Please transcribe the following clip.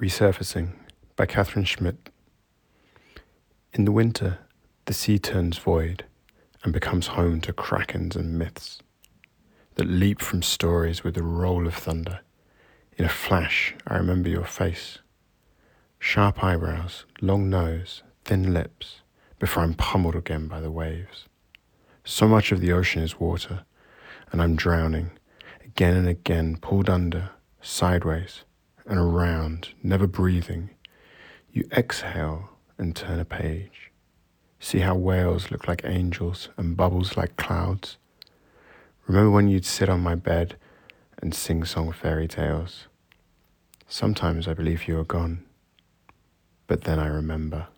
Resurfacing by Catherine Schmidt. In the winter, the sea turns void and becomes home to krakens and myths that leap from stories with a roll of thunder. In a flash, I remember your face. Sharp eyebrows, long nose, thin lips, before I'm pummeled again by the waves. So much of the ocean is water, and I'm drowning, again and again, pulled under, sideways, and around, never breathing. You exhale and turn a page. See how whales look like angels and bubbles like clouds. Remember when you'd sit on my bed and sing song fairy tales? Sometimes I believe you are gone, but then I remember.